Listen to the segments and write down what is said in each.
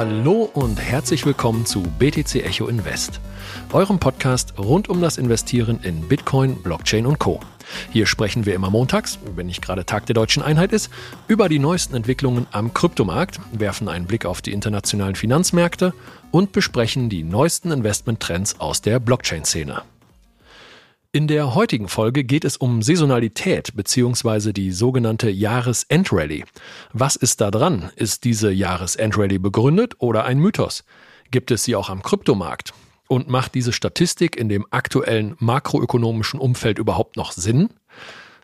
Hallo und herzlich willkommen zu BTC Echo Invest, eurem Podcast rund um das Investieren in Bitcoin, Blockchain und Co. Hier sprechen wir immer montags, wenn nicht gerade Tag der deutschen Einheit ist, über die neuesten Entwicklungen am Kryptomarkt, werfen einen Blick auf die internationalen Finanzmärkte und besprechen die neuesten Investmenttrends aus der Blockchain-Szene. In der heutigen Folge geht es um Saisonalität bzw. die sogenannte Jahresendrallye. Was ist da dran? Ist diese Jahresendrallye begründet oder ein Mythos? Gibt es sie auch am Kryptomarkt? Und macht diese Statistik in dem aktuellen makroökonomischen Umfeld überhaupt noch Sinn?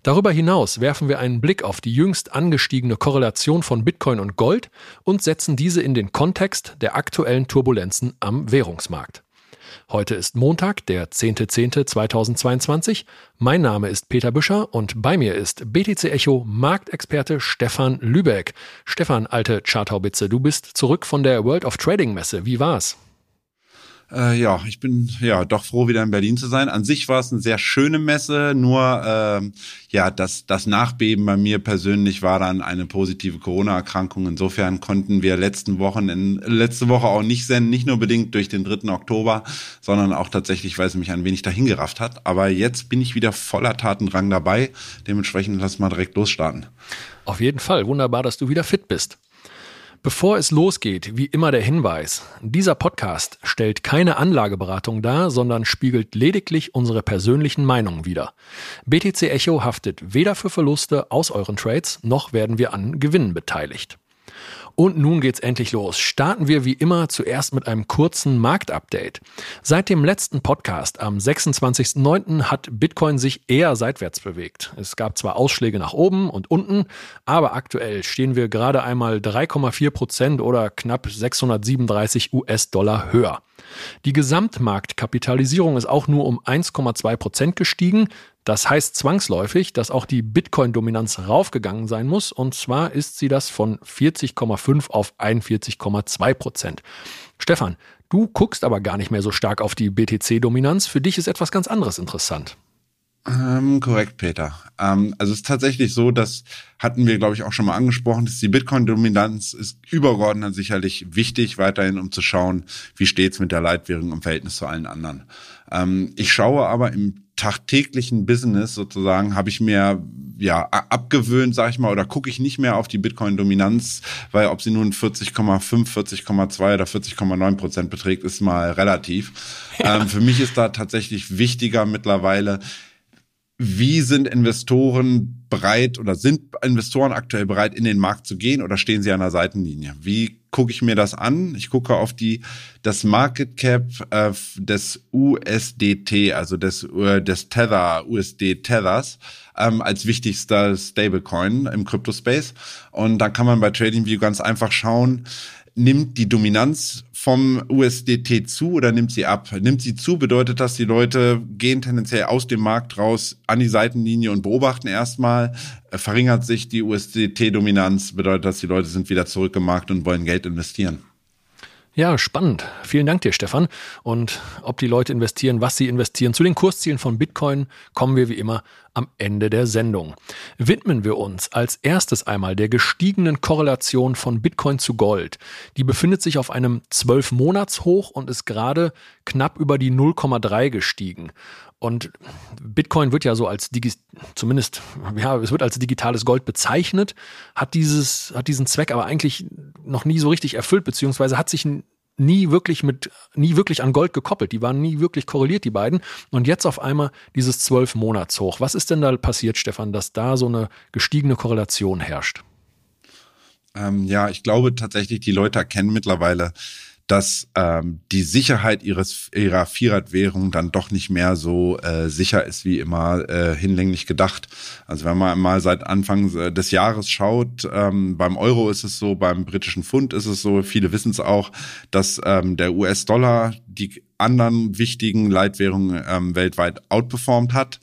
Darüber hinaus werfen wir einen Blick auf die jüngst angestiegene Korrelation von Bitcoin und Gold und setzen diese in den Kontext der aktuellen Turbulenzen am Währungsmarkt. Heute ist Montag, der 10.10.2022. Mein Name ist Peter Büscher und bei mir ist BTC Echo Marktexperte Stefan Lübeck. Stefan, alte Charthaubitze, du bist zurück von der World of Trading Messe. Wie war's? Äh, ja, ich bin ja doch froh, wieder in Berlin zu sein. An sich war es eine sehr schöne Messe, nur äh, ja, das, das Nachbeben bei mir persönlich war dann eine positive Corona-Erkrankung. Insofern konnten wir letzten Wochen in, letzte Woche auch nicht senden, nicht nur bedingt durch den 3. Oktober, sondern auch tatsächlich, weil es mich ein wenig dahingerafft hat. Aber jetzt bin ich wieder voller Tatendrang dabei. Dementsprechend lass mal direkt losstarten. Auf jeden Fall. Wunderbar, dass du wieder fit bist. Bevor es losgeht, wie immer der Hinweis, dieser Podcast stellt keine Anlageberatung dar, sondern spiegelt lediglich unsere persönlichen Meinungen wider. BTC Echo haftet weder für Verluste aus euren Trades, noch werden wir an Gewinnen beteiligt. Und nun geht's endlich los. Starten wir wie immer zuerst mit einem kurzen Marktupdate. Seit dem letzten Podcast am 26.09. hat Bitcoin sich eher seitwärts bewegt. Es gab zwar Ausschläge nach oben und unten, aber aktuell stehen wir gerade einmal 3,4 Prozent oder knapp 637 US-Dollar höher. Die Gesamtmarktkapitalisierung ist auch nur um 1,2 Prozent gestiegen. Das heißt zwangsläufig, dass auch die Bitcoin-Dominanz raufgegangen sein muss. Und zwar ist sie das von 40,5 auf 41,2 Prozent. Stefan, du guckst aber gar nicht mehr so stark auf die BTC-Dominanz. Für dich ist etwas ganz anderes interessant. Ähm, korrekt, Peter. Ähm, also es ist tatsächlich so, das hatten wir, glaube ich, auch schon mal angesprochen, dass die Bitcoin-Dominanz ist übergeordnet sicherlich wichtig, weiterhin, um zu schauen, wie steht's mit der Leitwährung im Verhältnis zu allen anderen. Ähm, ich schaue aber im tagtäglichen Business sozusagen, habe ich mir ja abgewöhnt, sag ich mal, oder gucke ich nicht mehr auf die Bitcoin-Dominanz, weil ob sie nun 40,5, 40,2 oder 40,9 Prozent beträgt, ist mal relativ. Ja. Ähm, für mich ist da tatsächlich wichtiger mittlerweile, wie sind Investoren bereit oder sind Investoren aktuell bereit, in den Markt zu gehen oder stehen sie an der Seitenlinie? Wie gucke ich mir das an? Ich gucke auf die das Market Cap äh, des USDT, also des äh, des Tether USD Tethers ähm, als wichtigster Stablecoin im Crypto-Space. Und da kann man bei TradingView ganz einfach schauen, nimmt die Dominanz vom USDT zu oder nimmt sie ab? Nimmt sie zu, bedeutet das, die Leute gehen tendenziell aus dem Markt raus an die Seitenlinie und beobachten erstmal. Äh, verringert sich die USDT-Dominanz, bedeutet das, die Leute sind wieder zurück im Markt und wollen Geld investieren. Ja, spannend. Vielen Dank dir, Stefan. Und ob die Leute investieren, was sie investieren, zu den Kurszielen von Bitcoin kommen wir wie immer am Ende der Sendung. Widmen wir uns als erstes einmal der gestiegenen Korrelation von Bitcoin zu Gold. Die befindet sich auf einem 12-Monats-Hoch und ist gerade knapp über die 0,3 gestiegen. Und Bitcoin wird ja so als Digi zumindest, ja, es wird als digitales Gold bezeichnet, hat dieses, hat diesen Zweck aber eigentlich noch nie so richtig erfüllt, beziehungsweise hat sich nie wirklich mit, nie wirklich an Gold gekoppelt. Die waren nie wirklich korreliert, die beiden. Und jetzt auf einmal dieses zwölf Monats hoch. Was ist denn da passiert, Stefan, dass da so eine gestiegene Korrelation herrscht? Ähm, ja, ich glaube tatsächlich, die Leute erkennen mittlerweile, dass ähm, die Sicherheit ihres ihrer Vierradwährung dann doch nicht mehr so äh, sicher ist wie immer äh, hinlänglich gedacht. Also wenn man mal seit Anfang äh, des Jahres schaut, ähm, beim Euro ist es so, beim britischen Pfund ist es so, viele wissen es auch, dass ähm, der US-Dollar die anderen wichtigen Leitwährungen ähm, weltweit outperformt hat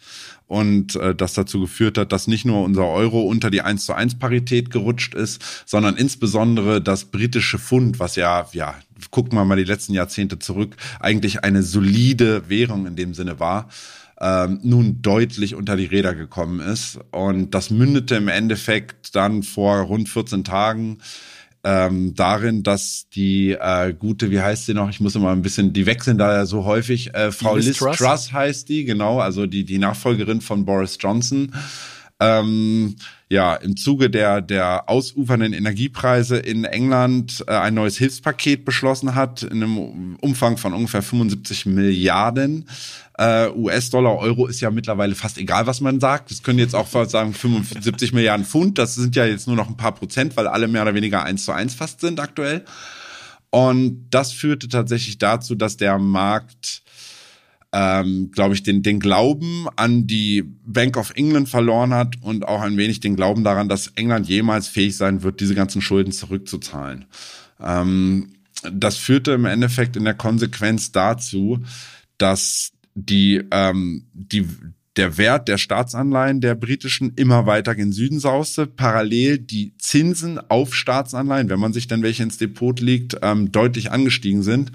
und äh, das dazu geführt hat, dass nicht nur unser Euro unter die 1 zu 1 Parität gerutscht ist, sondern insbesondere das britische Pfund, was ja, ja, gucken wir mal die letzten Jahrzehnte zurück, eigentlich eine solide Währung in dem Sinne war, ähm, nun deutlich unter die Räder gekommen ist. Und das mündete im Endeffekt dann vor rund 14 Tagen ähm, darin, dass die äh, gute, wie heißt sie noch? Ich muss immer ein bisschen, die wechseln da ja so häufig. Äh, Frau Liz, Liz Truss. Truss heißt die, genau, also die die Nachfolgerin von Boris Johnson. Ähm, ja, im Zuge der, der ausufernden Energiepreise in England äh, ein neues Hilfspaket beschlossen hat, in einem Umfang von ungefähr 75 Milliarden äh, US-Dollar. Euro ist ja mittlerweile fast egal, was man sagt. Das können jetzt auch sagen 75 Milliarden Pfund. Das sind ja jetzt nur noch ein paar Prozent, weil alle mehr oder weniger eins zu eins fast sind aktuell. Und das führte tatsächlich dazu, dass der Markt ähm, glaube ich, den, den Glauben an die Bank of England verloren hat und auch ein wenig den Glauben daran, dass England jemals fähig sein wird, diese ganzen Schulden zurückzuzahlen. Ähm, das führte im Endeffekt in der Konsequenz dazu, dass die, ähm, die, der Wert der Staatsanleihen der britischen immer weiter gen Süden sauste, parallel die Zinsen auf Staatsanleihen, wenn man sich dann welche ins Depot legt, ähm, deutlich angestiegen sind.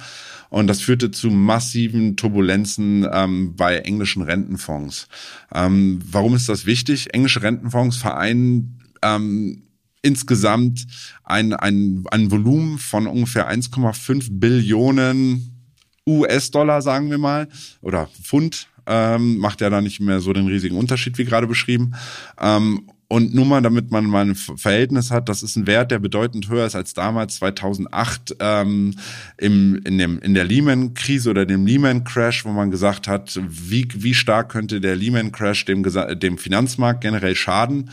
Und das führte zu massiven Turbulenzen ähm, bei englischen Rentenfonds. Ähm, warum ist das wichtig? Englische Rentenfonds vereinen ähm, insgesamt ein, ein, ein Volumen von ungefähr 1,5 Billionen US-Dollar, sagen wir mal, oder Pfund, ähm, macht ja da nicht mehr so den riesigen Unterschied, wie gerade beschrieben. Ähm, und nur mal, damit man mal ein Verhältnis hat, das ist ein Wert, der bedeutend höher ist als damals 2008 ähm, im, in, dem, in der Lehman-Krise oder dem Lehman-Crash, wo man gesagt hat, wie, wie stark könnte der Lehman-Crash dem, dem Finanzmarkt generell schaden.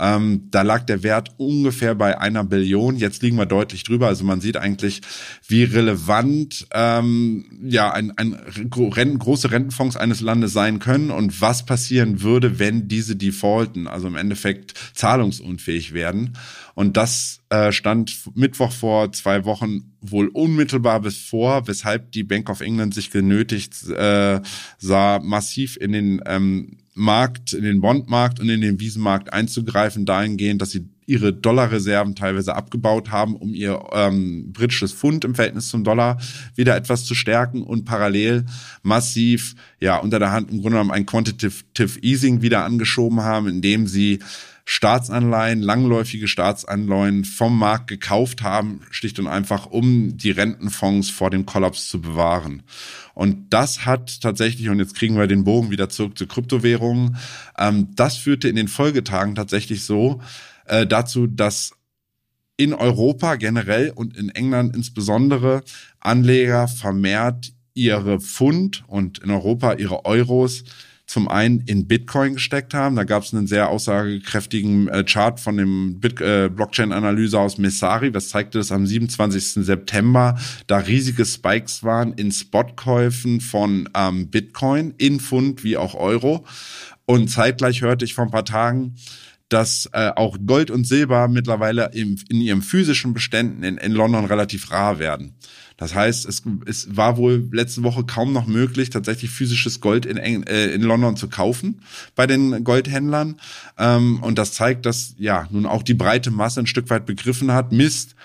Ähm, da lag der Wert ungefähr bei einer Billion. Jetzt liegen wir deutlich drüber. Also man sieht eigentlich, wie relevant ähm, ja ein, ein Renten, große Rentenfonds eines Landes sein können und was passieren würde, wenn diese defaulten, also im Endeffekt zahlungsunfähig werden. Und das äh, stand Mittwoch vor zwei Wochen wohl unmittelbar bis vor, weshalb die Bank of England sich genötigt äh, sah, massiv in den ähm, Markt, in den Bondmarkt und in den Wiesenmarkt einzugreifen, dahingehend, dass sie ihre Dollarreserven teilweise abgebaut haben, um ihr ähm, britisches Pfund im Verhältnis zum Dollar wieder etwas zu stärken und parallel massiv, ja, unter der Hand im Grunde genommen ein Quantitative Easing wieder angeschoben haben, indem sie Staatsanleihen, langläufige Staatsanleihen vom Markt gekauft haben, schlicht und einfach, um die Rentenfonds vor dem Kollaps zu bewahren. Und das hat tatsächlich, und jetzt kriegen wir den Bogen wieder zurück zu Kryptowährungen, ähm, das führte in den Folgetagen tatsächlich so äh, dazu, dass in Europa generell und in England insbesondere Anleger vermehrt ihre Pfund und in Europa ihre Euros zum einen in Bitcoin gesteckt haben. Da gab es einen sehr aussagekräftigen äh, Chart von dem äh, Blockchain-Analyse aus Messari, was zeigte, dass am 27. September da riesige Spikes waren in Spotkäufen von ähm, Bitcoin in Pfund wie auch Euro. Und zeitgleich hörte ich vor ein paar Tagen, dass äh, auch Gold und Silber mittlerweile im, in ihren physischen Beständen in, in London relativ rar werden. Das heißt, es, es war wohl letzte Woche kaum noch möglich, tatsächlich physisches Gold in, äh, in London zu kaufen bei den Goldhändlern. Ähm, und das zeigt, dass ja nun auch die breite Masse ein Stück weit begriffen hat, Mist,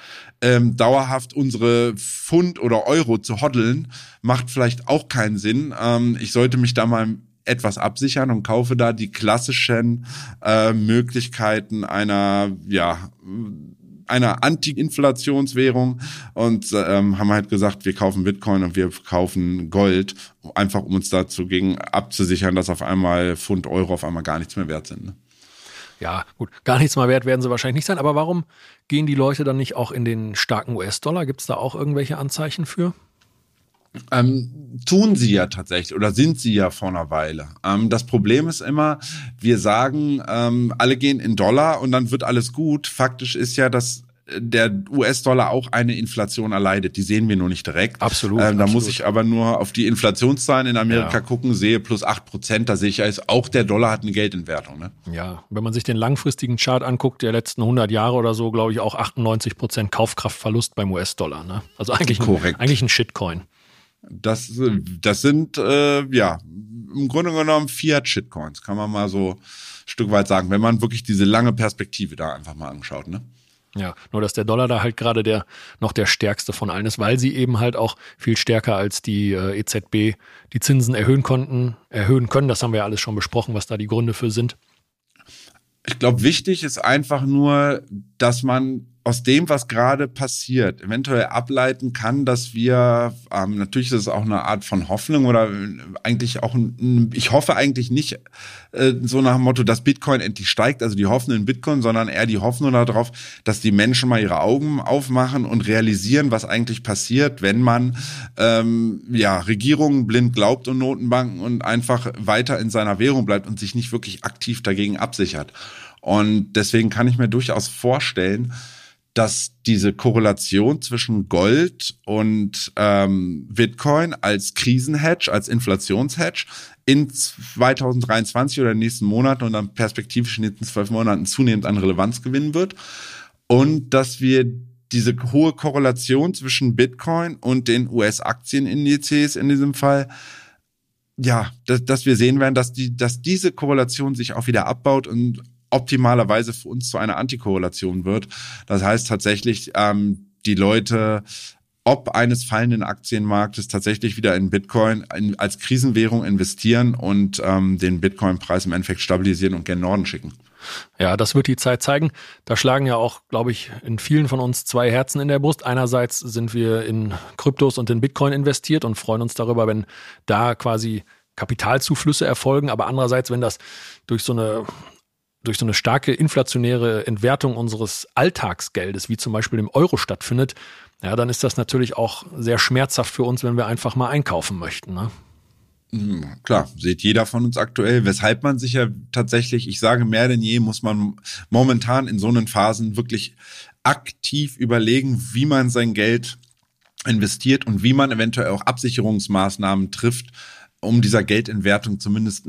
ähm, dauerhaft unsere Pfund oder Euro zu hoddeln, macht vielleicht auch keinen Sinn. Ähm, ich sollte mich da mal etwas absichern und kaufe da die klassischen äh, Möglichkeiten einer ja einer Anti-Inflationswährung und ähm, haben halt gesagt, wir kaufen Bitcoin und wir kaufen Gold, einfach um uns dazu gegen abzusichern, dass auf einmal Pfund Euro auf einmal gar nichts mehr wert sind. Ne? Ja, gut, gar nichts mehr wert werden sie wahrscheinlich nicht sein, aber warum gehen die Leute dann nicht auch in den starken US-Dollar? Gibt es da auch irgendwelche Anzeichen für? Ähm, tun sie ja tatsächlich oder sind sie ja vor einer Weile. Ähm, das Problem ist immer, wir sagen, ähm, alle gehen in Dollar und dann wird alles gut. Faktisch ist ja, dass der US-Dollar auch eine Inflation erleidet. Die sehen wir nur nicht direkt. Absolut. Ähm, da absolut. muss ich aber nur auf die Inflationszahlen in Amerika ja. gucken, sehe plus acht Prozent. Da sehe ich, also auch der Dollar hat eine Geldentwertung. Ne? Ja, wenn man sich den langfristigen Chart anguckt, der letzten 100 Jahre oder so, glaube ich auch 98 Prozent Kaufkraftverlust beim US-Dollar. Ne? Also eigentlich ein, eigentlich ein Shitcoin. Das, das sind, äh, ja, im Grunde genommen Fiat-Shitcoins, kann man mal so ein Stück weit sagen, wenn man wirklich diese lange Perspektive da einfach mal anschaut, ne? Ja, nur dass der Dollar da halt gerade der noch der stärkste von allen ist, weil sie eben halt auch viel stärker als die äh, EZB die Zinsen erhöhen konnten, erhöhen können. Das haben wir ja alles schon besprochen, was da die Gründe für sind. Ich glaube, wichtig ist einfach nur, dass man aus dem, was gerade passiert, eventuell ableiten kann, dass wir, ähm, natürlich ist es auch eine Art von Hoffnung oder eigentlich auch, ein, ich hoffe eigentlich nicht äh, so nach dem Motto, dass Bitcoin endlich steigt, also die Hoffnung in Bitcoin, sondern eher die Hoffnung darauf, dass die Menschen mal ihre Augen aufmachen und realisieren, was eigentlich passiert, wenn man ähm, ja Regierungen blind glaubt und Notenbanken und einfach weiter in seiner Währung bleibt und sich nicht wirklich aktiv dagegen absichert. Und deswegen kann ich mir durchaus vorstellen, dass diese Korrelation zwischen Gold und ähm, Bitcoin als Krisenhedge, als Inflationshedge in 2023 oder in den nächsten Monaten und dann perspektivisch in den nächsten zwölf Monaten zunehmend an Relevanz gewinnen wird. Und dass wir diese hohe Korrelation zwischen Bitcoin und den US-Aktienindizes in diesem Fall ja, dass, dass wir sehen werden, dass die, dass diese Korrelation sich auch wieder abbaut und optimalerweise für uns zu einer Antikorrelation wird. Das heißt tatsächlich, ähm, die Leute ob eines fallenden Aktienmarktes tatsächlich wieder in Bitcoin in, als Krisenwährung investieren und ähm, den Bitcoin-Preis im Endeffekt stabilisieren und gen Norden schicken. Ja, das wird die Zeit zeigen. Da schlagen ja auch, glaube ich, in vielen von uns zwei Herzen in der Brust. Einerseits sind wir in Kryptos und in Bitcoin investiert und freuen uns darüber, wenn da quasi Kapitalzuflüsse erfolgen. Aber andererseits, wenn das durch so eine durch so eine starke inflationäre Entwertung unseres Alltagsgeldes, wie zum Beispiel dem Euro stattfindet, ja, dann ist das natürlich auch sehr schmerzhaft für uns, wenn wir einfach mal einkaufen möchten. Ne? Hm, klar, sieht jeder von uns aktuell, weshalb man sich ja tatsächlich, ich sage mehr denn je, muss man momentan in so einen Phasen wirklich aktiv überlegen, wie man sein Geld investiert und wie man eventuell auch Absicherungsmaßnahmen trifft, um dieser Geldentwertung zumindest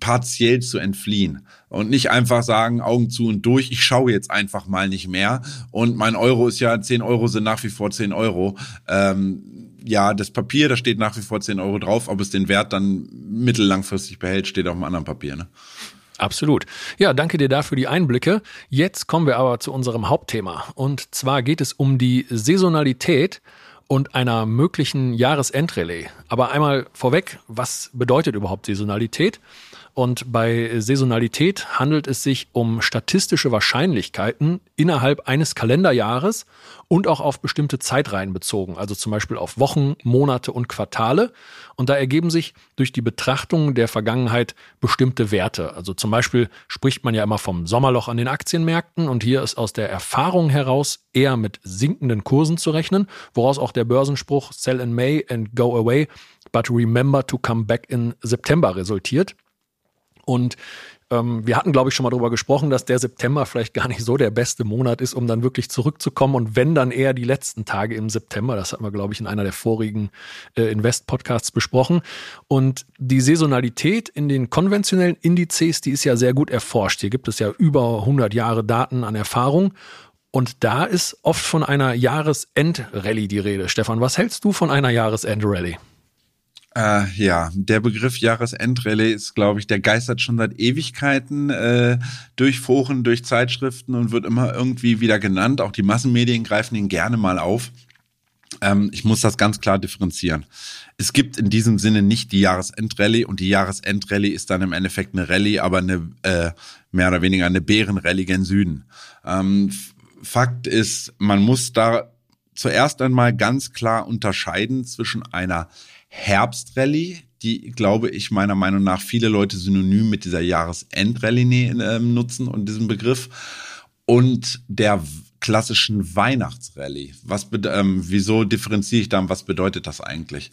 partiell zu entfliehen und nicht einfach sagen, Augen zu und durch, ich schaue jetzt einfach mal nicht mehr und mein Euro ist ja, 10 Euro sind nach wie vor 10 Euro. Ähm, ja, das Papier, da steht nach wie vor 10 Euro drauf, ob es den Wert dann mittellangfristig behält, steht auf einem anderen Papier. Ne? Absolut. Ja, danke dir dafür die Einblicke. Jetzt kommen wir aber zu unserem Hauptthema. Und zwar geht es um die Saisonalität und einer möglichen Jahresendrallye. Aber einmal vorweg, was bedeutet überhaupt Saisonalität? Und bei Saisonalität handelt es sich um statistische Wahrscheinlichkeiten innerhalb eines Kalenderjahres und auch auf bestimmte Zeitreihen bezogen, also zum Beispiel auf Wochen, Monate und Quartale. Und da ergeben sich durch die Betrachtung der Vergangenheit bestimmte Werte. Also zum Beispiel spricht man ja immer vom Sommerloch an den Aktienmärkten und hier ist aus der Erfahrung heraus eher mit sinkenden Kursen zu rechnen, woraus auch der Börsenspruch Sell in May and go away, but remember to come back in September resultiert. Und ähm, wir hatten, glaube ich, schon mal darüber gesprochen, dass der September vielleicht gar nicht so der beste Monat ist, um dann wirklich zurückzukommen. Und wenn dann eher die letzten Tage im September, das hatten wir, glaube ich, in einer der vorigen äh, Invest-Podcasts besprochen. Und die Saisonalität in den konventionellen Indizes, die ist ja sehr gut erforscht. Hier gibt es ja über 100 Jahre Daten an Erfahrung. Und da ist oft von einer Jahresendrallye die Rede. Stefan, was hältst du von einer Jahresendrallye? Äh, ja, der Begriff Jahresendrallye ist, glaube ich, der geistert schon seit Ewigkeiten äh, durch Foren, durch Zeitschriften und wird immer irgendwie wieder genannt. Auch die Massenmedien greifen ihn gerne mal auf. Ähm, ich muss das ganz klar differenzieren. Es gibt in diesem Sinne nicht die Jahresendrallye und die Jahresendrallye ist dann im Endeffekt eine Rallye, aber eine äh, mehr oder weniger eine Bärenrallye gen Süden. Ähm, Fakt ist, man muss da zuerst einmal ganz klar unterscheiden zwischen einer Herbstrallye, die, glaube ich, meiner Meinung nach viele Leute synonym mit dieser Jahresendrallye äh, nutzen und diesem Begriff. Und der klassischen Weihnachtsrallye. Was, ähm, wieso differenziere ich da? Was bedeutet das eigentlich?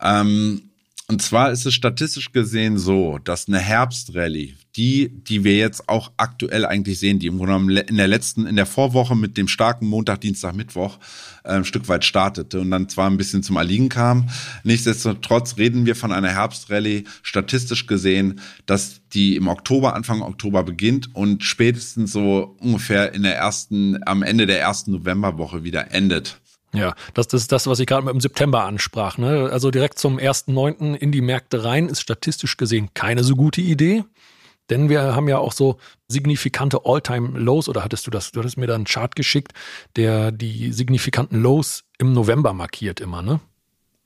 Ähm, und zwar ist es statistisch gesehen so, dass eine Herbstrallye, die, die wir jetzt auch aktuell eigentlich sehen, die im Grunde in der letzten, in der Vorwoche mit dem starken Montag, Dienstag, Mittwoch äh, ein Stück weit startete und dann zwar ein bisschen zum Erliegen kam. Nichtsdestotrotz reden wir von einer Herbstrallye statistisch gesehen, dass die im Oktober, Anfang Oktober beginnt und spätestens so ungefähr in der ersten, am Ende der ersten Novemberwoche wieder endet. Ja, das, das ist das, was ich gerade im September ansprach. Ne? Also direkt zum 1.9. in die Märkte rein ist statistisch gesehen keine so gute Idee. Denn wir haben ja auch so signifikante All-Time-Lows, oder hattest du das? Du hattest mir da einen Chart geschickt, der die signifikanten Lows im November markiert immer, ne?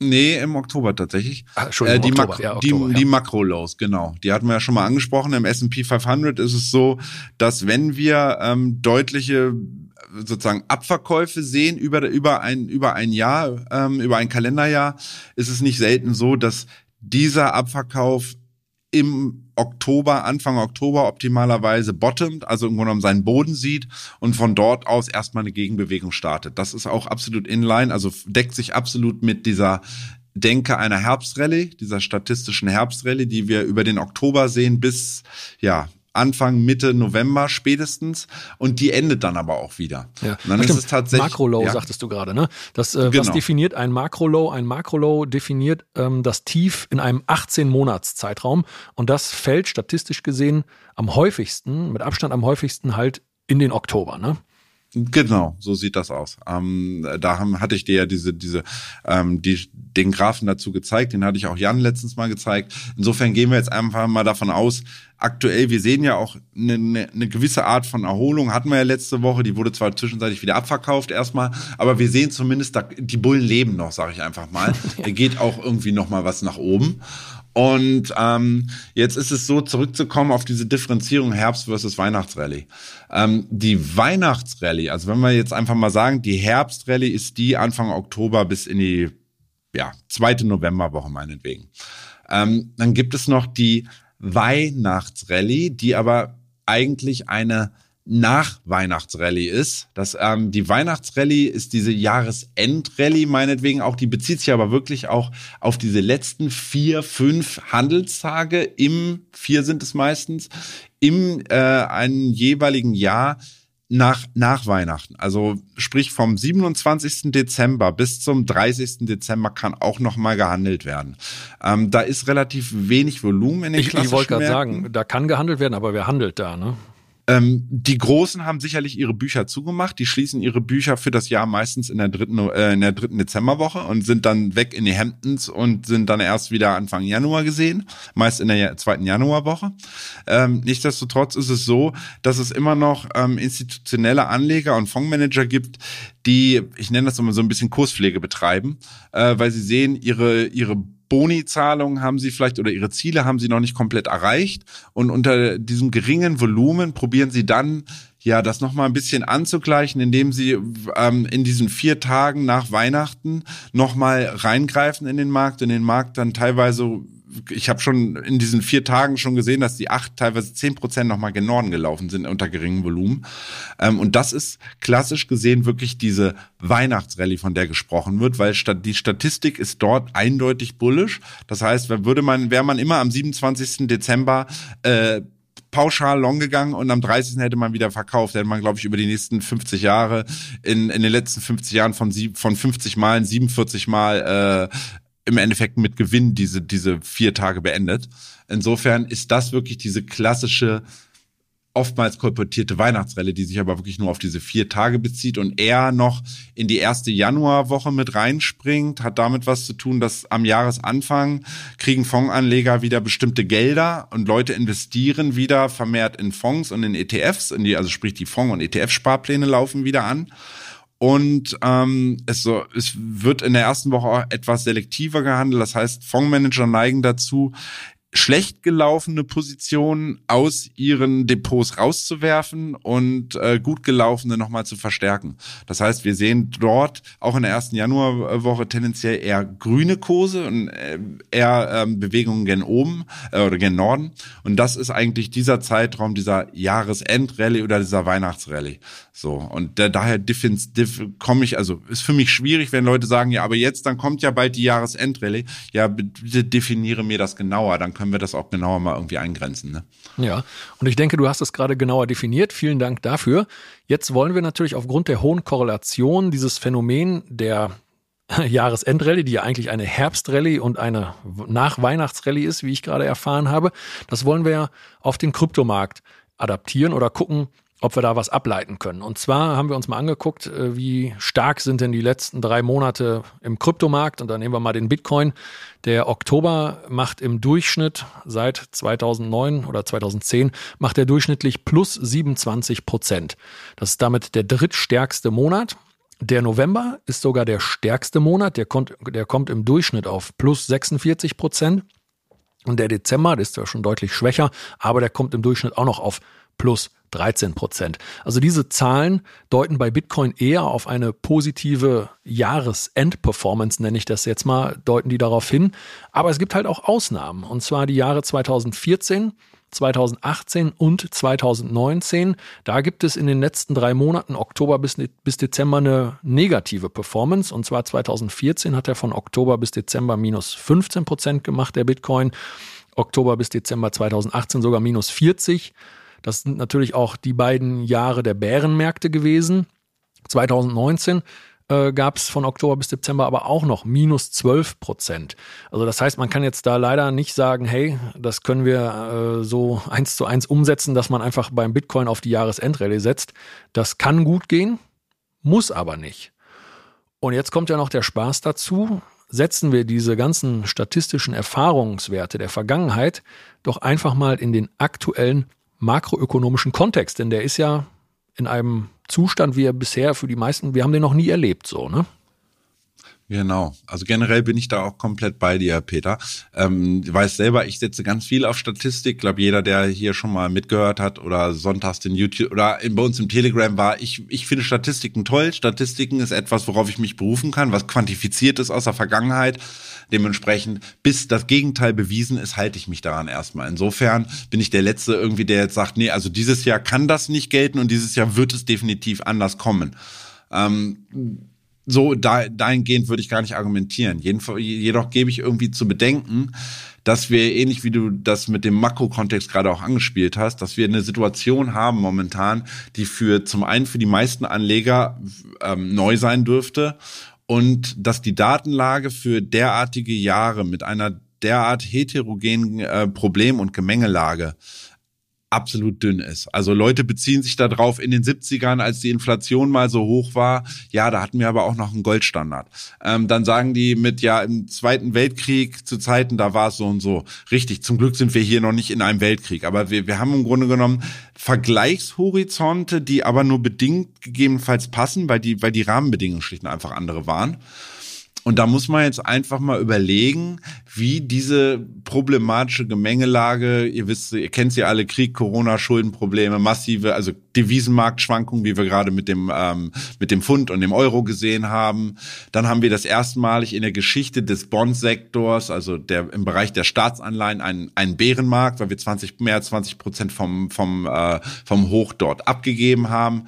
Nee, im Oktober tatsächlich. Ach, Entschuldigung, äh, die, Oktober, Mak ja, Oktober, die, ja. die Makro-Lows, genau. Die hatten wir ja schon mal angesprochen. Im S&P 500 ist es so, dass wenn wir ähm, deutliche sozusagen Abverkäufe sehen über, über, ein, über ein Jahr, ähm, über ein Kalenderjahr, ist es nicht selten so, dass dieser Abverkauf im Oktober, Anfang Oktober optimalerweise bottomt, also im Grunde genommen seinen Boden sieht und von dort aus erstmal eine Gegenbewegung startet. Das ist auch absolut inline, also deckt sich absolut mit dieser Denke einer Herbstrallye, dieser statistischen Herbstrallye, die wir über den Oktober sehen bis, ja, Anfang, Mitte November spätestens und die endet dann aber auch wieder. Ja. Und dann ist es tatsächlich Makro-Low ja. sagtest du gerade, ne? Das äh, genau. was definiert ein Makro-Low? Ein Makro-Low definiert ähm, das Tief in einem 18 Monats Zeitraum und das fällt statistisch gesehen am häufigsten, mit Abstand am häufigsten halt in den Oktober, ne? Genau, so sieht das aus. Ähm, da haben, hatte ich dir ja diese, diese, ähm, die, den Graphen dazu gezeigt, den hatte ich auch Jan letztens mal gezeigt. Insofern gehen wir jetzt einfach mal davon aus, aktuell, wir sehen ja auch eine, eine, eine gewisse Art von Erholung, hatten wir ja letzte Woche, die wurde zwar zwischenzeitlich wieder abverkauft erstmal, aber wir sehen zumindest, da, die Bullen leben noch, sage ich einfach mal. ja. Da geht auch irgendwie noch mal was nach oben. Und ähm, jetzt ist es so, zurückzukommen auf diese Differenzierung Herbst versus Weihnachtsrallye. Ähm, die Weihnachtsrallye, also wenn wir jetzt einfach mal sagen, die Herbstrallye ist die Anfang Oktober bis in die ja, zweite Novemberwoche meinetwegen. Ähm, dann gibt es noch die Weihnachtsrallye, die aber eigentlich eine nach Weihnachtsrallye ist. Das, ähm, die Weihnachtsrallye ist diese Jahresendrallye meinetwegen auch, die bezieht sich aber wirklich auch auf diese letzten vier, fünf Handelstage im, vier sind es meistens, im äh, einen jeweiligen Jahr nach, nach Weihnachten. Also sprich vom 27. Dezember bis zum 30. Dezember kann auch nochmal gehandelt werden. Ähm, da ist relativ wenig Volumen in den Ich, ich wollte gerade sagen, da kann gehandelt werden, aber wer handelt da, ne? Ähm, die Großen haben sicherlich ihre Bücher zugemacht. Die schließen ihre Bücher für das Jahr meistens in der dritten, äh, in der dritten Dezemberwoche und sind dann weg in die Hamptons und sind dann erst wieder Anfang Januar gesehen, meist in der zweiten Januarwoche. Ähm, nichtsdestotrotz ist es so, dass es immer noch ähm, institutionelle Anleger und Fondsmanager gibt, die, ich nenne das immer so ein bisschen Kurspflege betreiben, äh, weil sie sehen, ihre, ihre Boni-Zahlungen haben sie vielleicht oder ihre Ziele haben sie noch nicht komplett erreicht. Und unter diesem geringen Volumen probieren sie dann ja, das nochmal ein bisschen anzugleichen, indem sie ähm, in diesen vier Tagen nach Weihnachten nochmal reingreifen in den Markt, in den Markt dann teilweise ich habe schon in diesen vier Tagen schon gesehen, dass die acht, teilweise zehn Prozent nochmal gen Norden gelaufen sind unter geringem Volumen. Ähm, und das ist klassisch gesehen wirklich diese Weihnachtsrallye, von der gesprochen wird, weil die Statistik ist dort eindeutig bullisch. Das heißt, würde man, wäre man immer am 27. Dezember äh, pauschal long gegangen und am 30. hätte man wieder verkauft. Hätte man, glaube ich, über die nächsten 50 Jahre, in, in den letzten 50 Jahren von, sieb, von 50 Malen 47 Mal äh, im Endeffekt mit Gewinn diese, diese vier Tage beendet. Insofern ist das wirklich diese klassische, oftmals kolportierte Weihnachtsrelle, die sich aber wirklich nur auf diese vier Tage bezieht und eher noch in die erste Januarwoche mit reinspringt, hat damit was zu tun, dass am Jahresanfang kriegen Fondsanleger wieder bestimmte Gelder und Leute investieren wieder vermehrt in Fonds und in ETFs, in die, also sprich die Fonds- und ETF-Sparpläne laufen wieder an. Und ähm, es, so, es wird in der ersten Woche auch etwas selektiver gehandelt. Das heißt, Fondsmanager neigen dazu, schlecht gelaufene Positionen aus ihren Depots rauszuwerfen und äh, gut gelaufene nochmal zu verstärken. Das heißt, wir sehen dort auch in der ersten Januarwoche tendenziell eher grüne Kurse und äh, eher ähm, Bewegungen gen oben äh, oder gen Norden. Und das ist eigentlich dieser Zeitraum dieser Jahresendrallye oder dieser Weihnachtsrallye. So und da, daher diff, komme ich also ist für mich schwierig, wenn Leute sagen, ja, aber jetzt dann kommt ja bald die Jahresendrallye. Ja, bitte definiere mir das genauer, dann können wir das auch genauer mal irgendwie eingrenzen. Ne? Ja, und ich denke, du hast es gerade genauer definiert. Vielen Dank dafür. Jetzt wollen wir natürlich aufgrund der hohen Korrelation dieses Phänomen der Jahresendrallye, die ja eigentlich eine Herbstrallye und eine Nachweihnachtsrallye ist, wie ich gerade erfahren habe, das wollen wir auf den Kryptomarkt adaptieren oder gucken, ob wir da was ableiten können. Und zwar haben wir uns mal angeguckt, äh, wie stark sind denn die letzten drei Monate im Kryptomarkt. Und da nehmen wir mal den Bitcoin. Der Oktober macht im Durchschnitt seit 2009 oder 2010 macht er durchschnittlich plus 27 Prozent. Das ist damit der drittstärkste Monat. Der November ist sogar der stärkste Monat. Der kommt, der kommt im Durchschnitt auf plus 46 Prozent. Und der Dezember, der ist ja schon deutlich schwächer, aber der kommt im Durchschnitt auch noch auf plus 13 Prozent. Also diese Zahlen deuten bei Bitcoin eher auf eine positive Jahresendperformance, nenne ich das jetzt mal, deuten die darauf hin. Aber es gibt halt auch Ausnahmen. Und zwar die Jahre 2014, 2018 und 2019. Da gibt es in den letzten drei Monaten, Oktober bis, bis Dezember, eine negative Performance. Und zwar 2014 hat er von Oktober bis Dezember minus 15 Prozent gemacht, der Bitcoin. Oktober bis Dezember 2018 sogar minus 40. Das sind natürlich auch die beiden Jahre der Bärenmärkte gewesen. 2019 äh, gab es von Oktober bis Dezember aber auch noch minus 12 Prozent. Also das heißt, man kann jetzt da leider nicht sagen, hey, das können wir äh, so eins zu eins umsetzen, dass man einfach beim Bitcoin auf die Jahresendrallye setzt. Das kann gut gehen, muss aber nicht. Und jetzt kommt ja noch der Spaß dazu. Setzen wir diese ganzen statistischen Erfahrungswerte der Vergangenheit doch einfach mal in den aktuellen makroökonomischen Kontext, denn der ist ja in einem Zustand, wie er bisher für die meisten, wir haben den noch nie erlebt, so, ne? Genau. Also generell bin ich da auch komplett bei dir, Peter. Ähm, du weißt selber, ich setze ganz viel auf Statistik. Ich glaube, jeder, der hier schon mal mitgehört hat oder sonntags den YouTube oder bei uns im Telegram war, ich, ich finde Statistiken toll. Statistiken ist etwas, worauf ich mich berufen kann, was quantifiziert ist aus der Vergangenheit. Dementsprechend, bis das Gegenteil bewiesen ist, halte ich mich daran erstmal. Insofern bin ich der Letzte irgendwie, der jetzt sagt, nee, also dieses Jahr kann das nicht gelten und dieses Jahr wird es definitiv anders kommen. Ähm, so da, dahingehend würde ich gar nicht argumentieren. Jedoch gebe ich irgendwie zu bedenken, dass wir, ähnlich wie du das mit dem Makrokontext gerade auch angespielt hast, dass wir eine Situation haben momentan, die für zum einen für die meisten Anleger ähm, neu sein dürfte und dass die Datenlage für derartige Jahre mit einer derart heterogenen äh, Problem- und Gemengelage absolut dünn ist. Also Leute beziehen sich darauf in den 70ern, als die Inflation mal so hoch war, ja, da hatten wir aber auch noch einen Goldstandard. Ähm, dann sagen die mit, ja, im Zweiten Weltkrieg zu Zeiten, da war es so und so. Richtig, zum Glück sind wir hier noch nicht in einem Weltkrieg, aber wir, wir haben im Grunde genommen Vergleichshorizonte, die aber nur bedingt gegebenenfalls passen, weil die, weil die Rahmenbedingungen schlicht und einfach andere waren. Und da muss man jetzt einfach mal überlegen, wie diese problematische Gemengelage, ihr wisst, ihr kennt sie alle, Krieg, Corona, Schuldenprobleme, massive, also Devisenmarktschwankungen, wie wir gerade mit dem, ähm, mit dem Pfund und dem Euro gesehen haben. Dann haben wir das erstmalig in der Geschichte des Bondsektors, also der, im Bereich der Staatsanleihen, einen, einen Bärenmarkt, weil wir 20, mehr als 20 Prozent vom, vom, äh, vom Hoch dort abgegeben haben.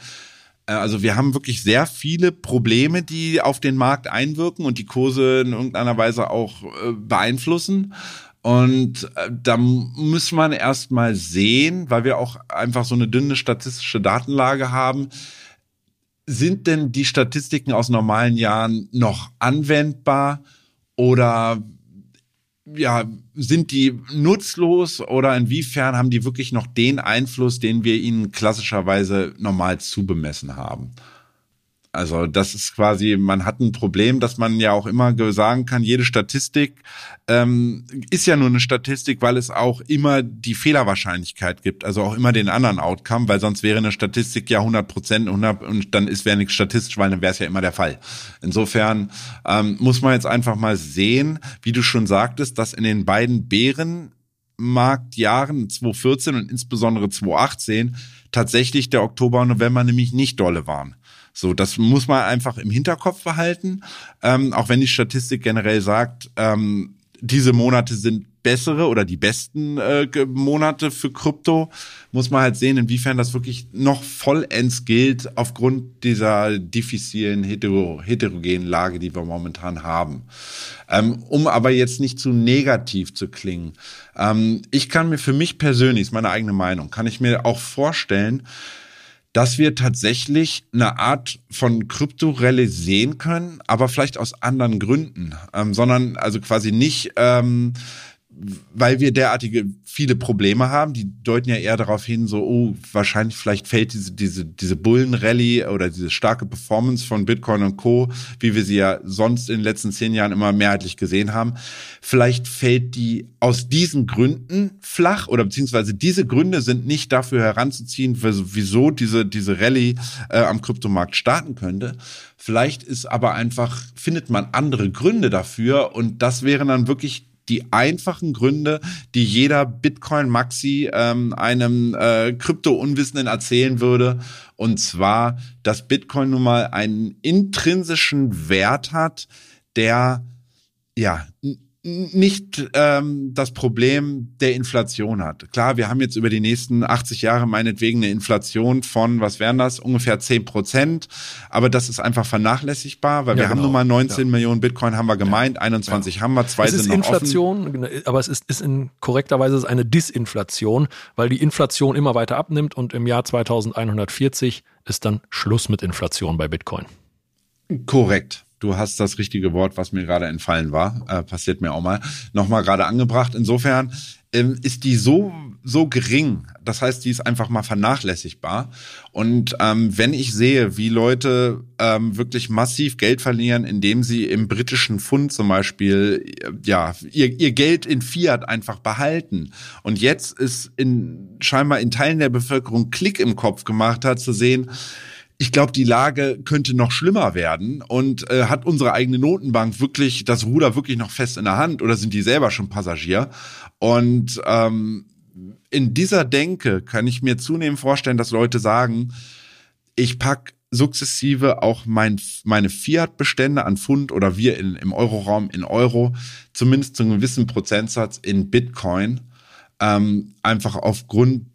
Äh, also wir haben wirklich sehr viele Probleme, die auf den Markt einwirken und die Kurse in irgendeiner Weise auch äh, beeinflussen. Und äh, da muss man erstmal sehen, weil wir auch einfach so eine dünne statistische Datenlage haben, sind denn die Statistiken aus normalen Jahren noch anwendbar oder ja, sind die nutzlos oder inwiefern haben die wirklich noch den Einfluss, den wir ihnen klassischerweise normal zubemessen haben? Also das ist quasi, man hat ein Problem, dass man ja auch immer sagen kann, jede Statistik ähm, ist ja nur eine Statistik, weil es auch immer die Fehlerwahrscheinlichkeit gibt, also auch immer den anderen Outcome, weil sonst wäre eine Statistik ja 100 Prozent und dann ist wäre nichts statistisch, weil dann wäre es ja immer der Fall. Insofern ähm, muss man jetzt einfach mal sehen, wie du schon sagtest, dass in den beiden Bärenmarktjahren 2014 und insbesondere 2018 tatsächlich der Oktober und November nämlich nicht dolle waren. So, das muss man einfach im Hinterkopf behalten, ähm, auch wenn die Statistik generell sagt, ähm, diese Monate sind bessere oder die besten äh, Monate für Krypto, muss man halt sehen, inwiefern das wirklich noch vollends gilt aufgrund dieser diffizilen hetero heterogenen Lage, die wir momentan haben. Ähm, um aber jetzt nicht zu negativ zu klingen. Ähm, ich kann mir für mich persönlich, ist meine eigene Meinung, kann ich mir auch vorstellen, dass wir tatsächlich eine Art von Kryptorelle sehen können, aber vielleicht aus anderen Gründen, ähm, sondern also quasi nicht ähm, weil wir derartige viele Probleme haben, die deuten ja eher darauf hin, so, oh, wahrscheinlich vielleicht fällt diese, diese, diese Bullen-Rallye oder diese starke Performance von Bitcoin und Co., wie wir sie ja sonst in den letzten zehn Jahren immer mehrheitlich gesehen haben, vielleicht fällt die aus diesen Gründen flach oder beziehungsweise diese Gründe sind nicht dafür heranzuziehen, wieso diese, diese Rallye äh, am Kryptomarkt starten könnte. Vielleicht ist aber einfach, findet man andere Gründe dafür und das wären dann wirklich die einfachen Gründe, die jeder Bitcoin-Maxi ähm, einem äh, Krypto-Unwissenden erzählen würde. Und zwar, dass Bitcoin nun mal einen intrinsischen Wert hat, der ja nicht ähm, das Problem der Inflation hat. Klar, wir haben jetzt über die nächsten 80 Jahre meinetwegen eine Inflation von, was wären das, ungefähr 10 Prozent, aber das ist einfach vernachlässigbar, weil ja, wir genau. haben nun mal 19 ja. Millionen Bitcoin haben wir gemeint, ja. 21 haben wir, zwei es sind ist noch Inflation, offen. aber es ist, ist in korrekter Weise eine Disinflation, weil die Inflation immer weiter abnimmt und im Jahr 2140 ist dann Schluss mit Inflation bei Bitcoin. Korrekt du hast das richtige Wort, was mir gerade entfallen war, äh, passiert mir auch mal, nochmal gerade angebracht. Insofern ähm, ist die so so gering, das heißt, die ist einfach mal vernachlässigbar. Und ähm, wenn ich sehe, wie Leute ähm, wirklich massiv Geld verlieren, indem sie im britischen Pfund zum Beispiel äh, ja ihr, ihr Geld in Fiat einfach behalten und jetzt ist in scheinbar in Teilen der Bevölkerung Klick im Kopf gemacht hat, zu sehen, ich glaube, die Lage könnte noch schlimmer werden. Und äh, hat unsere eigene Notenbank wirklich das Ruder wirklich noch fest in der Hand oder sind die selber schon Passagier? Und ähm, in dieser Denke kann ich mir zunehmend vorstellen, dass Leute sagen, ich pack sukzessive auch mein, meine Fiat-Bestände an Pfund oder wir in, im Euroraum in Euro, zumindest zu einem gewissen Prozentsatz in Bitcoin, ähm, einfach aufgrund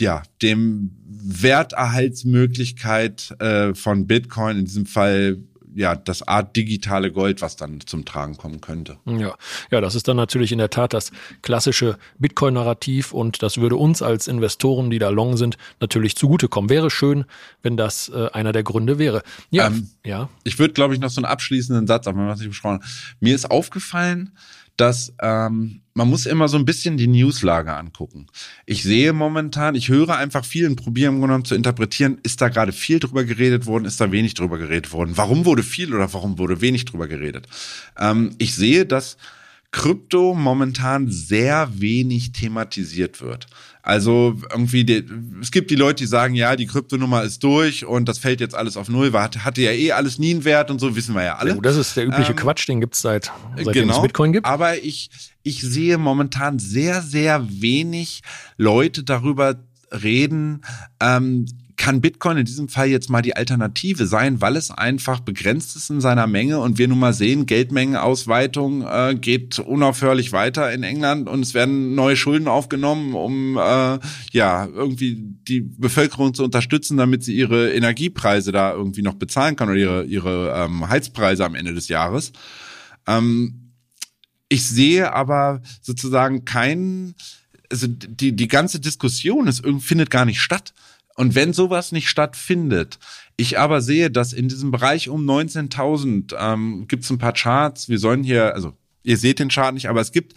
ja, dem Werterhaltsmöglichkeit äh, von Bitcoin, in diesem Fall ja, das Art digitale Gold, was dann zum Tragen kommen könnte. Ja, ja, das ist dann natürlich in der Tat das klassische Bitcoin-Narrativ und das würde uns als Investoren, die da long sind, natürlich zugutekommen. Wäre schön, wenn das äh, einer der Gründe wäre. Ja, ähm, ja. Ich würde, glaube ich, noch so einen abschließenden Satz, aber was ich besprochen Mir ist aufgefallen, dass ähm, man muss immer so ein bisschen die Newslage angucken. Ich sehe momentan, ich höre einfach viel und probiere im Grunde zu interpretieren, ist da gerade viel drüber geredet worden, ist da wenig drüber geredet worden, warum wurde viel oder warum wurde wenig drüber geredet. Ähm, ich sehe, dass Krypto momentan sehr wenig thematisiert wird. Also irgendwie, die, es gibt die Leute, die sagen, ja, die Kryptonummer ist durch und das fällt jetzt alles auf Null, weil hatte ja eh alles nie einen Wert und so, wissen wir ja alle. Ja, das ist der übliche ähm, Quatsch, den gibt's seit, seitdem genau, es Bitcoin gibt. Aber ich, ich sehe momentan sehr, sehr wenig Leute darüber reden, ähm, kann Bitcoin in diesem Fall jetzt mal die Alternative sein, weil es einfach begrenzt ist in seiner Menge und wir nun mal sehen, Geldmengenausweitung äh, geht unaufhörlich weiter in England und es werden neue Schulden aufgenommen, um äh, ja irgendwie die Bevölkerung zu unterstützen, damit sie ihre Energiepreise da irgendwie noch bezahlen kann oder ihre ihre ähm, Heizpreise am Ende des Jahres. Ähm, ich sehe aber sozusagen keinen also die, die ganze Diskussion ist, findet gar nicht statt. Und wenn sowas nicht stattfindet, ich aber sehe, dass in diesem Bereich um 19.000 ähm, gibt es ein paar Charts. Wir sollen hier, also ihr seht den Chart nicht, aber es gibt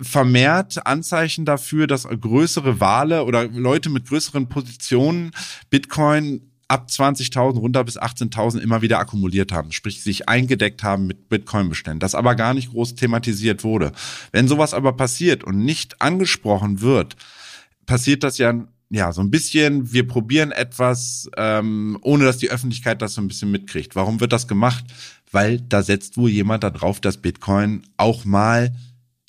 vermehrt Anzeichen dafür, dass größere Wale oder Leute mit größeren Positionen Bitcoin ab 20.000 runter bis 18.000 immer wieder akkumuliert haben, sprich sich eingedeckt haben mit Bitcoin-Beständen, das aber gar nicht groß thematisiert wurde. Wenn sowas aber passiert und nicht angesprochen wird, passiert das ja ja, so ein bisschen, wir probieren etwas, ähm, ohne dass die Öffentlichkeit das so ein bisschen mitkriegt. Warum wird das gemacht? Weil da setzt wohl jemand darauf, dass Bitcoin auch mal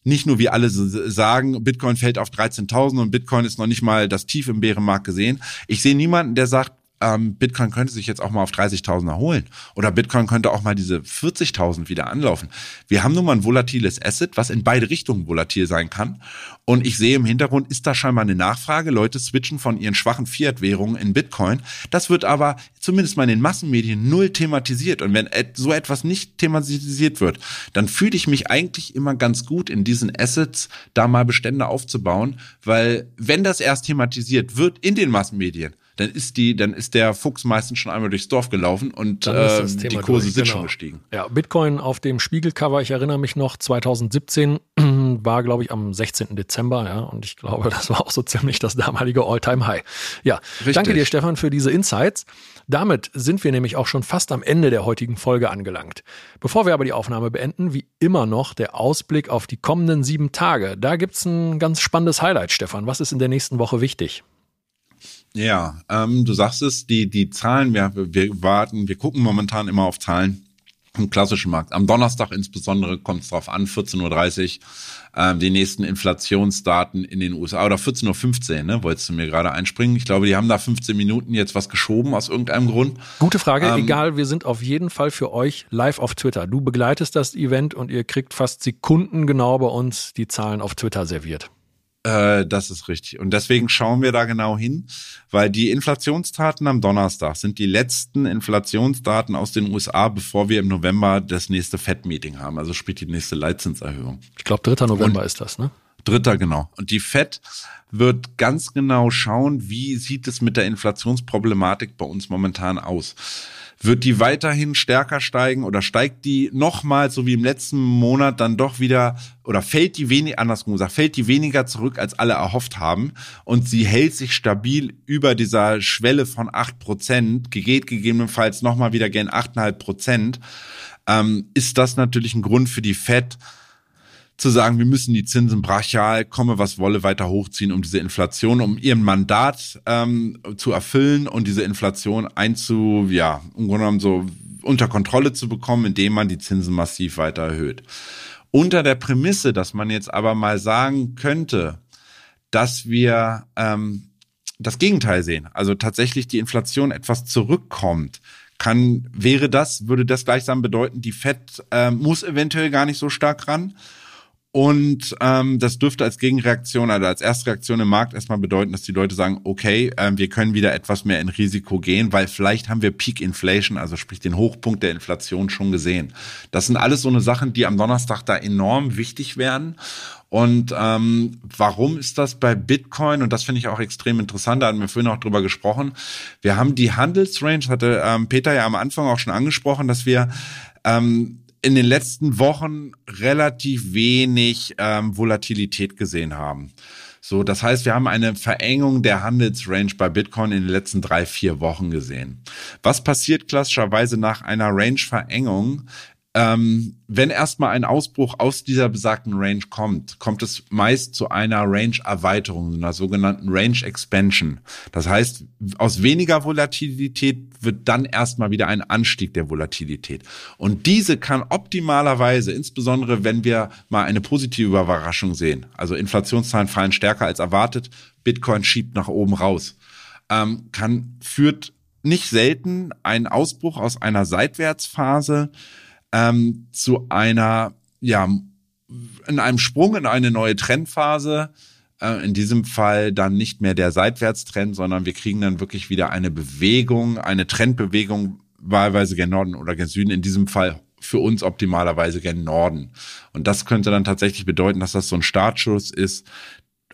nicht nur wie alle sagen, Bitcoin fällt auf 13.000 und Bitcoin ist noch nicht mal das Tief im Bärenmarkt gesehen. Ich sehe niemanden, der sagt, ähm, Bitcoin könnte sich jetzt auch mal auf 30.000 erholen. Oder Bitcoin könnte auch mal diese 40.000 wieder anlaufen. Wir haben nun mal ein volatiles Asset, was in beide Richtungen volatil sein kann. Und ich sehe im Hintergrund, ist da scheinbar eine Nachfrage. Leute switchen von ihren schwachen Fiat-Währungen in Bitcoin. Das wird aber zumindest mal in den Massenmedien null thematisiert. Und wenn so etwas nicht thematisiert wird, dann fühle ich mich eigentlich immer ganz gut in diesen Assets, da mal Bestände aufzubauen. Weil wenn das erst thematisiert wird in den Massenmedien, dann ist die, dann ist der Fuchs meistens schon einmal durchs Dorf gelaufen und äh, die Kurse durch, sind genau. schon gestiegen. Ja, Bitcoin auf dem Spiegelcover, ich erinnere mich noch, 2017 war, glaube ich, am 16. Dezember, ja, und ich glaube, das war auch so ziemlich das damalige All-Time-High. Ja, Richtig. danke dir, Stefan, für diese Insights. Damit sind wir nämlich auch schon fast am Ende der heutigen Folge angelangt. Bevor wir aber die Aufnahme beenden, wie immer noch der Ausblick auf die kommenden sieben Tage. Da gibt's ein ganz spannendes Highlight, Stefan. Was ist in der nächsten Woche wichtig? Ja, ähm, du sagst es, die, die Zahlen, wir, wir warten, wir gucken momentan immer auf Zahlen im klassischen Markt. Am Donnerstag insbesondere kommt es drauf an, 14.30 Uhr, ähm, die nächsten Inflationsdaten in den USA oder 14.15 Uhr, ne, wolltest du mir gerade einspringen. Ich glaube, die haben da 15 Minuten jetzt was geschoben aus irgendeinem Grund. Gute Frage, ähm, egal, wir sind auf jeden Fall für euch live auf Twitter. Du begleitest das Event und ihr kriegt fast sekundengenau bei uns die Zahlen auf Twitter serviert. Äh, das ist richtig. Und deswegen schauen wir da genau hin, weil die Inflationsdaten am Donnerstag sind die letzten Inflationsdaten aus den USA, bevor wir im November das nächste Fed-Meeting haben. Also spielt die nächste Leitzinserhöhung. Ich glaube, 3. November Und ist das, ne? Dritter, genau. Und die Fed wird ganz genau schauen, wie sieht es mit der Inflationsproblematik bei uns momentan aus. Wird die weiterhin stärker steigen oder steigt die nochmal, so wie im letzten Monat, dann doch wieder oder fällt die weniger, andersrum gesagt, fällt die weniger zurück, als alle erhofft haben? Und sie hält sich stabil über dieser Schwelle von acht Prozent, geht gegebenenfalls nochmal wieder gern achteinhalb Prozent, ähm, ist das natürlich ein Grund für die FED, zu sagen, wir müssen die Zinsen brachial, komme was wolle, weiter hochziehen, um diese Inflation, um ihren Mandat ähm, zu erfüllen und diese Inflation einzu, ja, im Grunde genommen so unter Kontrolle zu bekommen, indem man die Zinsen massiv weiter erhöht. Unter der Prämisse, dass man jetzt aber mal sagen könnte, dass wir ähm, das Gegenteil sehen, also tatsächlich die Inflation etwas zurückkommt, kann, wäre das, würde das gleichsam bedeuten, die FED äh, muss eventuell gar nicht so stark ran und ähm, das dürfte als Gegenreaktion, also als Erstreaktion im Markt erstmal bedeuten, dass die Leute sagen, okay, ähm, wir können wieder etwas mehr in Risiko gehen, weil vielleicht haben wir Peak Inflation, also sprich den Hochpunkt der Inflation schon gesehen. Das sind alles so eine Sachen, die am Donnerstag da enorm wichtig werden. Und ähm, warum ist das bei Bitcoin? Und das finde ich auch extrem interessant. Da hatten wir vorhin auch drüber gesprochen. Wir haben die Handelsrange, hatte ähm, Peter ja am Anfang auch schon angesprochen, dass wir ähm, in den letzten Wochen relativ wenig ähm, Volatilität gesehen haben. So, das heißt, wir haben eine Verengung der Handelsrange bei Bitcoin in den letzten drei, vier Wochen gesehen. Was passiert klassischerweise nach einer Range-Verengung? Ähm, wenn erstmal ein Ausbruch aus dieser besagten Range kommt, kommt es meist zu einer Range-Erweiterung, einer sogenannten Range-Expansion. Das heißt, aus weniger Volatilität wird dann erstmal wieder ein Anstieg der Volatilität. Und diese kann optimalerweise, insbesondere wenn wir mal eine positive Überraschung sehen, also Inflationszahlen fallen stärker als erwartet, Bitcoin schiebt nach oben raus, ähm, kann, führt nicht selten einen Ausbruch aus einer Seitwärtsphase ähm, zu einer, ja, in einem Sprung in eine neue Trendphase. Äh, in diesem Fall dann nicht mehr der Seitwärtstrend, sondern wir kriegen dann wirklich wieder eine Bewegung, eine Trendbewegung, wahlweise gen Norden oder gen Süden. In diesem Fall für uns optimalerweise gen Norden. Und das könnte dann tatsächlich bedeuten, dass das so ein Startschuss ist,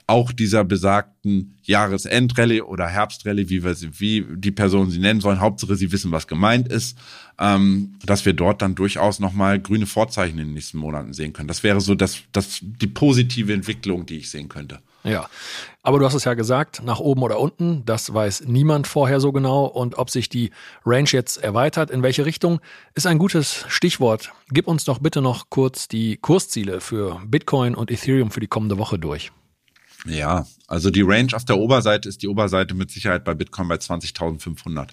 auch dieser besagten Jahresendrallye oder Herbstrallye, wie wir sie, wie die Personen sie nennen sollen. Hauptsache, sie wissen, was gemeint ist, ähm, dass wir dort dann durchaus nochmal grüne Vorzeichen in den nächsten Monaten sehen können. Das wäre so das, das, die positive Entwicklung, die ich sehen könnte. Ja, aber du hast es ja gesagt, nach oben oder unten, das weiß niemand vorher so genau. Und ob sich die Range jetzt erweitert, in welche Richtung, ist ein gutes Stichwort. Gib uns doch bitte noch kurz die Kursziele für Bitcoin und Ethereum für die kommende Woche durch. Ja, also die Range auf der Oberseite ist die Oberseite mit Sicherheit bei Bitcoin bei 20.500.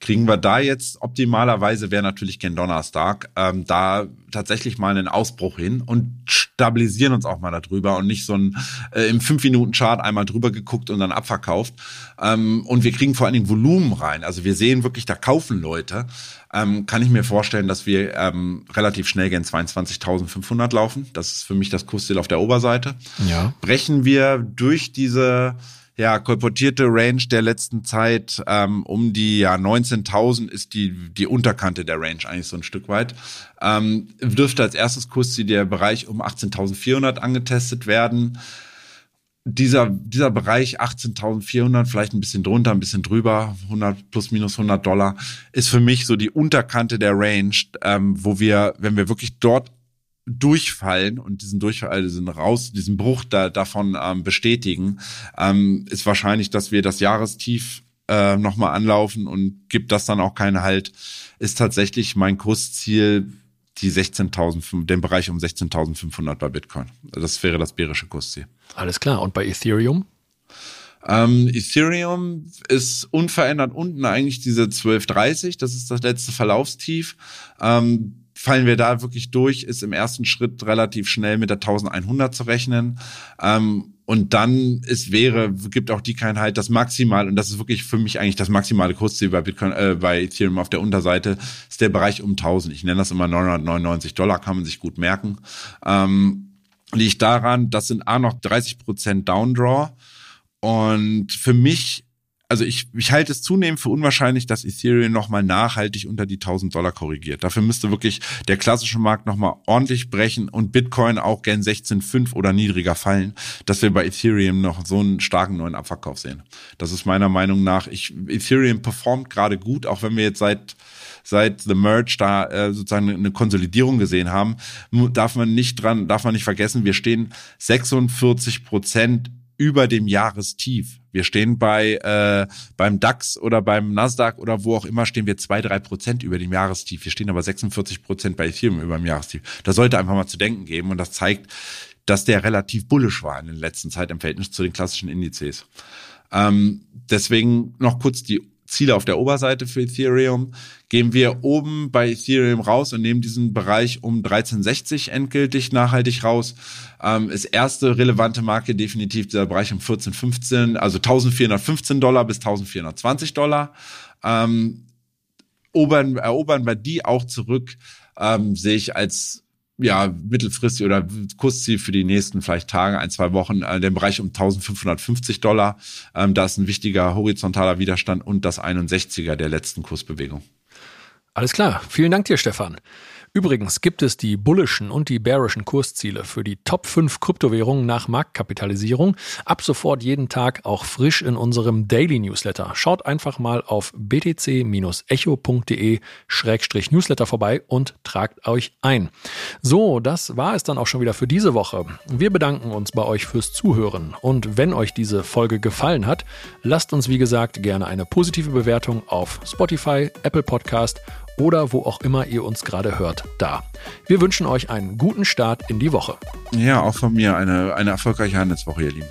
Kriegen wir da jetzt optimalerweise wäre natürlich gen Donnerstag ähm, da tatsächlich mal einen Ausbruch hin und stabilisieren uns auch mal darüber und nicht so ein äh, im 5 Minuten Chart einmal drüber geguckt und dann abverkauft. Ähm, und wir kriegen vor allen Dingen Volumen rein. Also wir sehen wirklich, da kaufen Leute. Ähm, kann ich mir vorstellen, dass wir ähm, relativ schnell gen 22.500 laufen. Das ist für mich das Kursziel auf der Oberseite. Ja. Brechen wir durch diese ja, kolportierte Range der letzten Zeit ähm, um die ja 19.000 ist die die Unterkante der Range eigentlich so ein Stück weit. Ähm, dürfte als erstes Kursziel der Bereich um 18.400 angetestet werden. Dieser dieser Bereich 18.400 vielleicht ein bisschen drunter, ein bisschen drüber, 100 plus minus 100 Dollar ist für mich so die Unterkante der Range, ähm, wo wir, wenn wir wirklich dort durchfallen und diesen Durchfall, diesen raus, diesen Bruch da, davon ähm, bestätigen, ähm, ist wahrscheinlich, dass wir das Jahrestief äh, nochmal anlaufen und gibt das dann auch keinen Halt, ist tatsächlich mein Kursziel die 16.000, den Bereich um 16.500 bei Bitcoin. Das wäre das bärische Kursziel. Alles klar. Und bei Ethereum? Ähm, Ethereum ist unverändert unten eigentlich diese 1230, das ist das letzte Verlaufstief. Ähm, fallen wir da wirklich durch, ist im ersten Schritt relativ schnell mit der 1100 zu rechnen. Ähm, und dann es wäre, gibt auch die Keinheit das maximal, und das ist wirklich für mich eigentlich das maximale Kursziel bei Bitcoin, äh, bei Ethereum auf der Unterseite, ist der Bereich um 1000. Ich nenne das immer 999 Dollar, kann man sich gut merken. Ähm, liegt daran, das sind A noch 30 Prozent Downdraw. Und für mich also ich, ich halte es zunehmend für unwahrscheinlich, dass Ethereum nochmal nachhaltig unter die 1000 Dollar korrigiert. Dafür müsste wirklich der klassische Markt nochmal ordentlich brechen und Bitcoin auch gern 16,5 oder niedriger fallen, dass wir bei Ethereum noch so einen starken neuen Abverkauf sehen. Das ist meiner Meinung nach, ich, Ethereum performt gerade gut, auch wenn wir jetzt seit seit The Merge da äh, sozusagen eine Konsolidierung gesehen haben, darf man nicht dran, darf man nicht vergessen, wir stehen 46 Prozent über dem Jahrestief. Wir stehen bei äh, beim DAX oder beim Nasdaq oder wo auch immer stehen wir zwei drei Prozent über dem Jahrestief. Wir stehen aber 46 Prozent bei Ethereum über dem Jahrestief. Das sollte einfach mal zu denken geben und das zeigt, dass der relativ bullisch war in der letzten Zeit im Verhältnis zu den klassischen Indizes. Ähm, deswegen noch kurz die Ziele auf der Oberseite für Ethereum, gehen wir oben bei Ethereum raus und nehmen diesen Bereich um 1360 endgültig nachhaltig raus. Ähm, ist erste relevante Marke definitiv dieser Bereich um 1415, also 1415 Dollar bis 1420 Dollar. Ähm, erobern, erobern wir die auch zurück, ähm, sehe ich als ja, mittelfristig oder Kursziel für die nächsten vielleicht Tage, ein, zwei Wochen, äh, den Bereich um 1550 Dollar. Ähm, da ist ein wichtiger horizontaler Widerstand und das 61er der letzten Kursbewegung. Alles klar. Vielen Dank dir, Stefan. Übrigens gibt es die bullischen und die bearischen Kursziele für die Top 5 Kryptowährungen nach Marktkapitalisierung ab sofort jeden Tag auch frisch in unserem Daily Newsletter. Schaut einfach mal auf btc-echo.de-newsletter vorbei und tragt euch ein. So, das war es dann auch schon wieder für diese Woche. Wir bedanken uns bei euch fürs Zuhören und wenn euch diese Folge gefallen hat, lasst uns wie gesagt gerne eine positive Bewertung auf Spotify, Apple Podcast oder wo auch immer ihr uns gerade hört, da. Wir wünschen euch einen guten Start in die Woche. Ja, auch von mir eine, eine erfolgreiche Handelswoche, ihr Lieben.